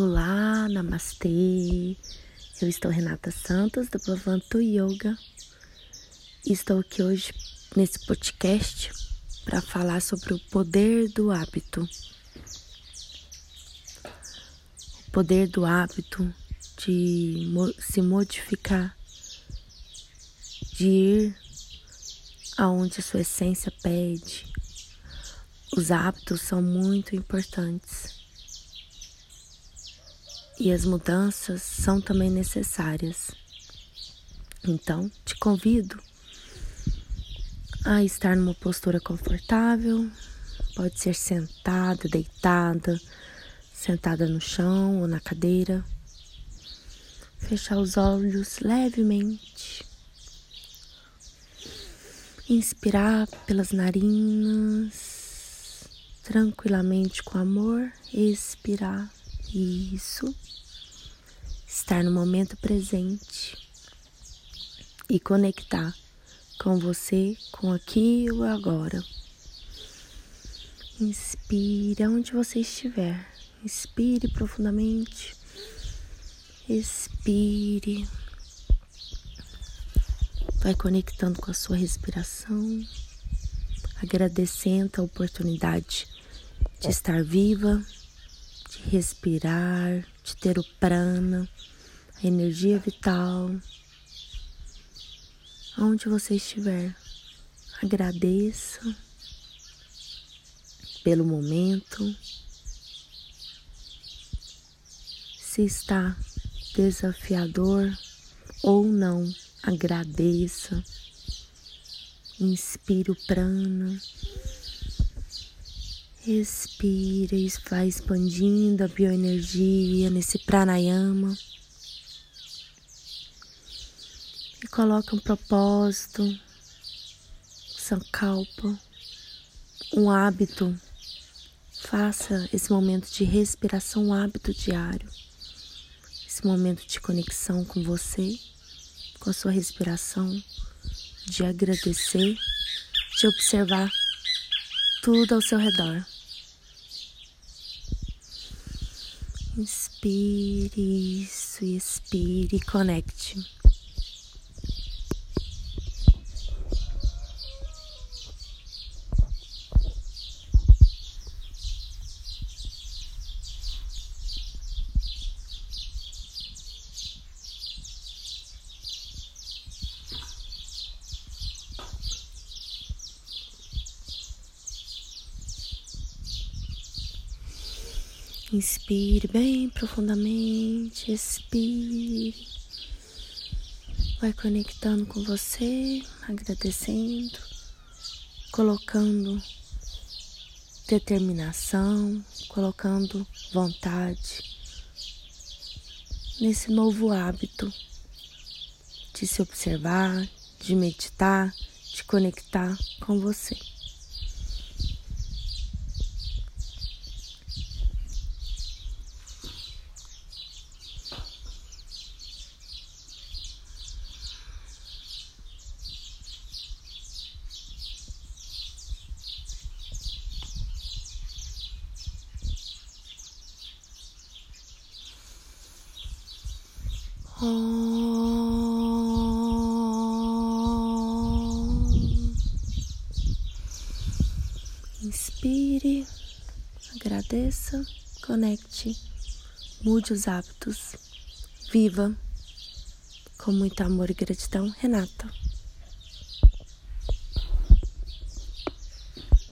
Olá, namastê. Eu estou Renata Santos do Bhavantu Yoga. Estou aqui hoje nesse podcast para falar sobre o poder do hábito. O poder do hábito de se modificar, de ir aonde a sua essência pede. Os hábitos são muito importantes e as mudanças são também necessárias. Então, te convido a estar numa postura confortável, pode ser sentada, deitada, sentada no chão ou na cadeira. Fechar os olhos levemente. Inspirar pelas narinas, tranquilamente com amor, expirar isso. Estar no momento presente e conectar com você, com aqui e o agora. Inspire aonde você estiver. Inspire profundamente. Expire. Vai conectando com a sua respiração, agradecendo a oportunidade de estar viva respirar, de ter o prana, a energia vital. Onde você estiver, agradeça pelo momento. Se está desafiador ou não, agradeça. Inspire o prana Respira e vai expandindo a bioenergia nesse pranayama. E coloca um propósito, sankalpa, um hábito. Faça esse momento de respiração um hábito diário. Esse momento de conexão com você, com a sua respiração, de agradecer, de observar tudo ao seu redor. Inspire isso e expire e conecte. Inspire bem profundamente, expire. Vai conectando com você, agradecendo, colocando determinação, colocando vontade nesse novo hábito de se observar, de meditar, de conectar com você. Inspire, agradeça, conecte, mude os hábitos, viva com muito amor e gratidão, Renata.